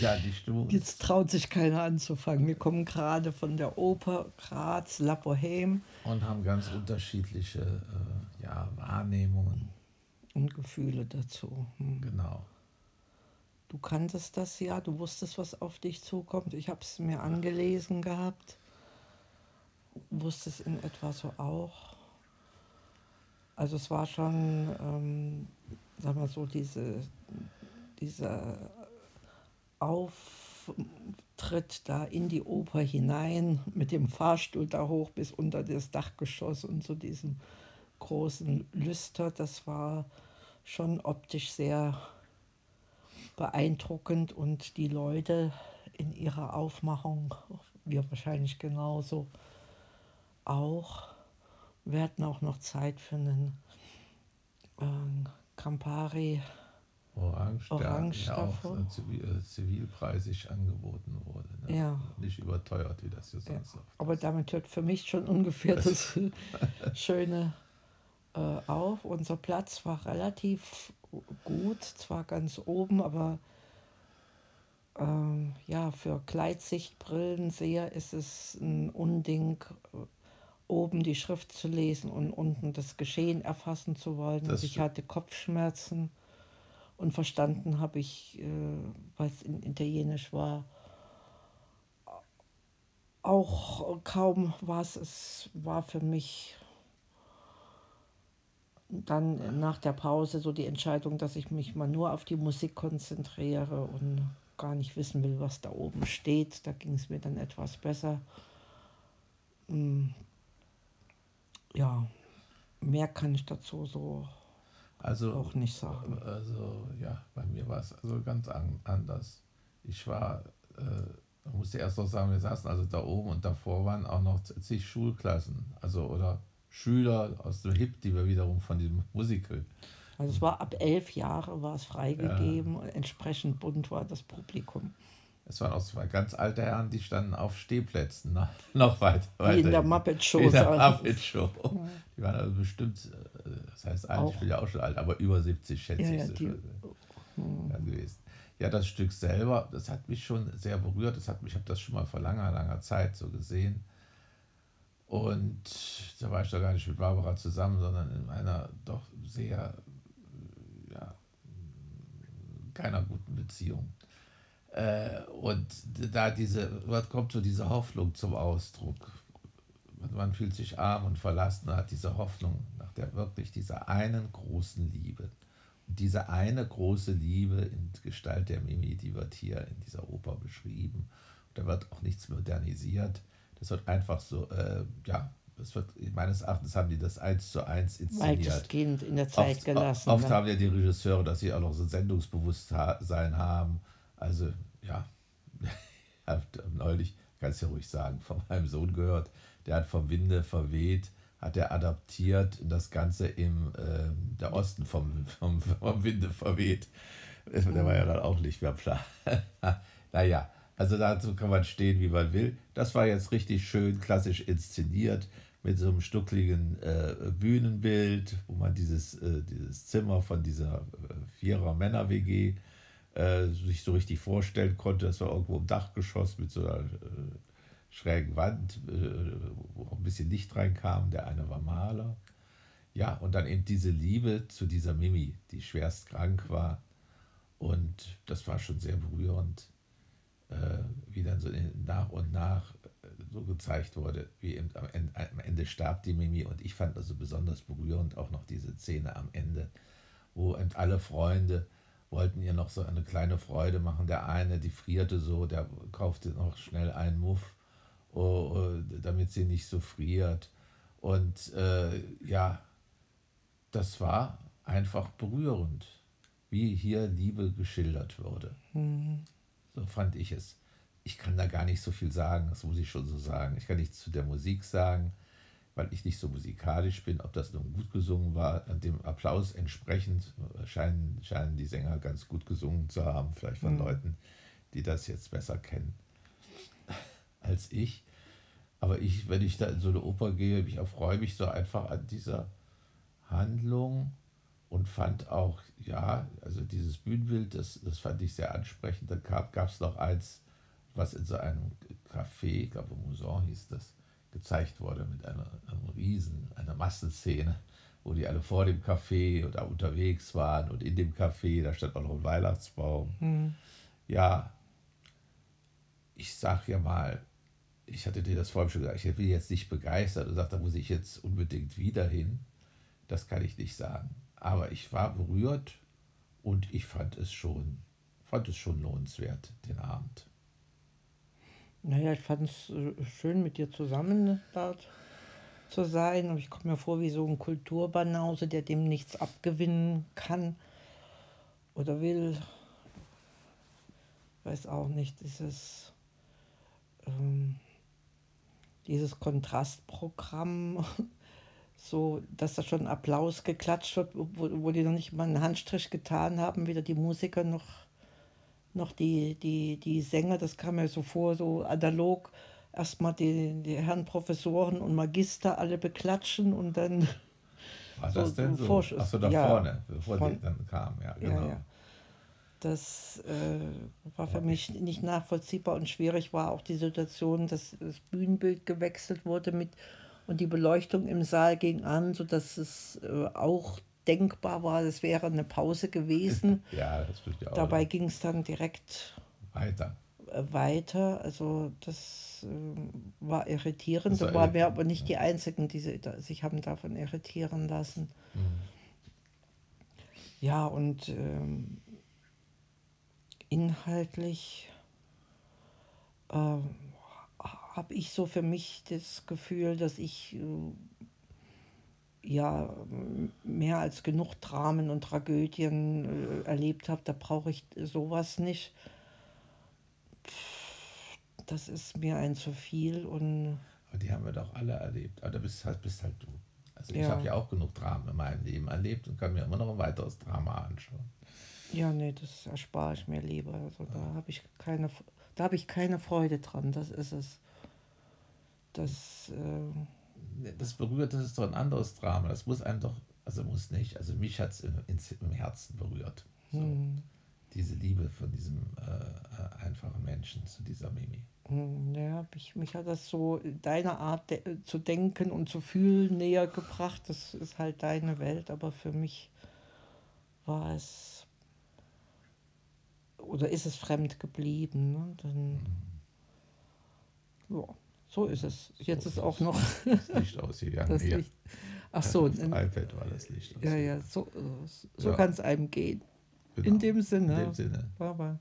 Ja, die Stimmung. Jetzt traut sich keiner anzufangen. Wir kommen gerade von der Oper Graz, La Bohème. Und haben ganz unterschiedliche äh, ja, Wahrnehmungen. Und Gefühle dazu. Hm. Genau. Du kanntest das ja, du wusstest, was auf dich zukommt. Ich habe es mir angelesen gehabt. Wusstest in etwa so auch. Also es war schon, ähm, sag mal so, diese, dieser Auftritt da in die Oper hinein, mit dem Fahrstuhl da hoch bis unter das Dachgeschoss und zu diesem großen Lüster, das war schon optisch sehr beeindruckend und die Leute in ihrer Aufmachung, wir wahrscheinlich genauso auch. Wir hatten auch noch Zeit für einen äh, Campari Orange, Orange der ja auch zivil, äh, zivilpreisig angeboten wurde. Ne? Ja. Nicht überteuert, wie das hier sonst ja. Aber damit hört für mich schon ungefähr das Schöne äh, auf. Unser Platz war relativ gut, zwar ganz oben, aber ähm, ja, für Gleitsichtbrillenseher ist es ein Unding, äh, oben die Schrift zu lesen und unten das Geschehen erfassen zu wollen. Das ich hatte Kopfschmerzen und verstanden habe ich, äh, was in Italienisch war, auch kaum was. Es war für mich dann nach der Pause so die Entscheidung, dass ich mich mal nur auf die Musik konzentriere und gar nicht wissen will, was da oben steht. Da ging es mir dann etwas besser. Hm. Ja, mehr kann ich dazu so also, auch nicht sagen. Also ja, bei mir war es also ganz an, anders. Ich war, äh, musste erst noch sagen, wir saßen also da oben und davor waren auch noch zig Schulklassen, also oder Schüler aus dem HIP, die wir wiederum von diesem Musical. Also es war ab elf Jahre war es freigegeben, ja. entsprechend bunt war das Publikum. Es waren auch zwei ganz alte Herren, die standen auf Stehplätzen, noch, noch weit, weiter. Wie in der Muppet Show. In der Muppet Show. Ja. Die waren also bestimmt, äh, das heißt alt, ich bin ja auch schon alt, aber über 70 schätze ja, ich. Ja, die, hm. gewesen. Ja, das Stück selber, das hat mich schon sehr berührt. Das hat mich, ich habe das schon mal vor langer, langer Zeit so gesehen. Und da war ich doch gar nicht mit Barbara zusammen, sondern in einer doch sehr, ja, keiner guten Beziehung. Äh, und da diese, dort kommt so diese Hoffnung zum Ausdruck. Man fühlt sich arm und verlassen, hat diese Hoffnung nach der wirklich dieser einen großen Liebe. Und diese eine große Liebe in Gestalt der Mimi, die wird hier in dieser Oper beschrieben. Und da wird auch nichts modernisiert das wird einfach so, äh, ja, das wird, meines Erachtens haben die das eins zu eins inszeniert. Weitestgehend in der Zeit oft, gelassen. Oft ne? haben ja die Regisseure, dass sie auch noch so Sendungsbewusstsein haben. Also, ja, ich habe neulich, kannst ja ruhig sagen, von meinem Sohn gehört, der hat vom Winde verweht, hat er adaptiert das Ganze im äh, der Osten vom, vom, vom Winde verweht. Der war ja dann auch nicht mehr klar. naja, also dazu kann man stehen, wie man will. Das war jetzt richtig schön klassisch inszeniert mit so einem stuckligen äh, Bühnenbild, wo man dieses, äh, dieses Zimmer von dieser Vierer-Männer-WG äh, sich so richtig vorstellen konnte. Das war irgendwo im Dachgeschoss mit so einer äh, schrägen Wand, äh, wo auch ein bisschen Licht reinkam. Der eine war Maler. Ja, und dann eben diese Liebe zu dieser Mimi, die schwerst krank war. Und das war schon sehr berührend äh, wie dann so nach und nach äh, so gezeigt wurde, wie eben am Ende, am Ende starb die Mimi und ich fand also besonders berührend auch noch diese Szene am Ende, wo eben alle Freunde wollten ihr noch so eine kleine Freude machen. Der eine, die frierte so, der kaufte noch schnell einen Muff, oh, oh, damit sie nicht so friert. Und äh, ja, das war einfach berührend, wie hier Liebe geschildert wurde. Mhm. So fand ich es. Ich kann da gar nicht so viel sagen, das muss ich schon so sagen. Ich kann nichts zu der Musik sagen, weil ich nicht so musikalisch bin. Ob das nun gut gesungen war, an dem Applaus entsprechend scheinen, scheinen die Sänger ganz gut gesungen zu haben, vielleicht von mhm. Leuten, die das jetzt besser kennen als ich. Aber ich, wenn ich da in so eine Oper gehe, ich erfreue mich so einfach an dieser Handlung und fand auch, ja, also dieses Bühnenbild, das, das fand ich sehr ansprechend. Dann gab es noch eins, was in so einem Café, ich glaube Muson hieß das, gezeigt wurde mit einer, einem Riesen, einer Massenszene, wo die alle vor dem Café oder unterwegs waren und in dem Café, da stand auch noch ein Weihnachtsbaum. Mhm. Ja, ich sag ja mal, ich hatte dir das vorhin schon gesagt, ich bin jetzt nicht begeistert und sagte, da muss ich jetzt unbedingt wieder hin. Das kann ich nicht sagen. Aber ich war berührt und ich fand es schon, fand es schon lohnenswert, den Abend. Naja, ich fand es äh, schön, mit dir zusammen dort zu sein. Und ich komme mir vor wie so ein Kulturbanause, der dem nichts abgewinnen kann oder will. Weiß auch nicht, dieses, ähm, dieses Kontrastprogramm so, dass da schon Applaus geklatscht wird, wo, wo die noch nicht mal einen Handstrich getan haben, weder die Musiker noch, noch die, die, die Sänger. Das kam mir so vor, so analog. Erstmal die, die Herren Professoren und Magister alle beklatschen und dann. War so, das denn so? Vorschuss. Achso, da ja, vorne, bevor von, die dann kam, ja, genau. Ja, ja. Das äh, war für mich nicht nachvollziehbar und schwierig war auch die Situation, dass das Bühnenbild gewechselt wurde mit und die Beleuchtung im Saal ging an, sodass es äh, auch denkbar war, es wäre eine Pause gewesen. ja, das tut ja auch. Dabei ging es dann direkt weiter. Weiter. Also das äh, war irritierend. Das war, waren wir aber nicht die Einzigen, die sich haben davon irritieren lassen. Mhm. Ja, und ähm, inhaltlich äh, habe ich so für mich das Gefühl, dass ich äh, ja mehr als genug Dramen und Tragödien äh, erlebt habe. Da brauche ich sowas nicht. Das ist mir ein zu viel und. Aber die haben wir doch alle erlebt. Aber da bist halt, bist halt du. Also ich ja. habe ja auch genug Dramen in meinem Leben erlebt und kann mir immer noch ein weiteres Drama anschauen. Ja, nee, das erspare ich mir lieber. Also da habe ich keine, da habe ich keine Freude dran. Das ist es. Das, äh das berührt, das ist doch ein anderes Drama. Das muss einen doch, also muss nicht, also mich hat es im, im, Herzen berührt. So. Hm. Diese Liebe von diesem äh, einfachen Menschen zu dieser Mimi. Hm, ja, mich, mich hat das so deine Art de zu denken und zu fühlen näher gebracht. Das ist halt deine Welt, aber für mich war es oder ist es fremd geblieben. Ne? Dann, mhm. ja. So ist es. Jetzt so ist auch noch das Licht ausgegangen. Das Licht. Ach so. Ja, iPad war das Licht. Ja, ja, so, so ja. kann es einem gehen. Genau. In dem Sinne. In dem Sinne. Bye, bye.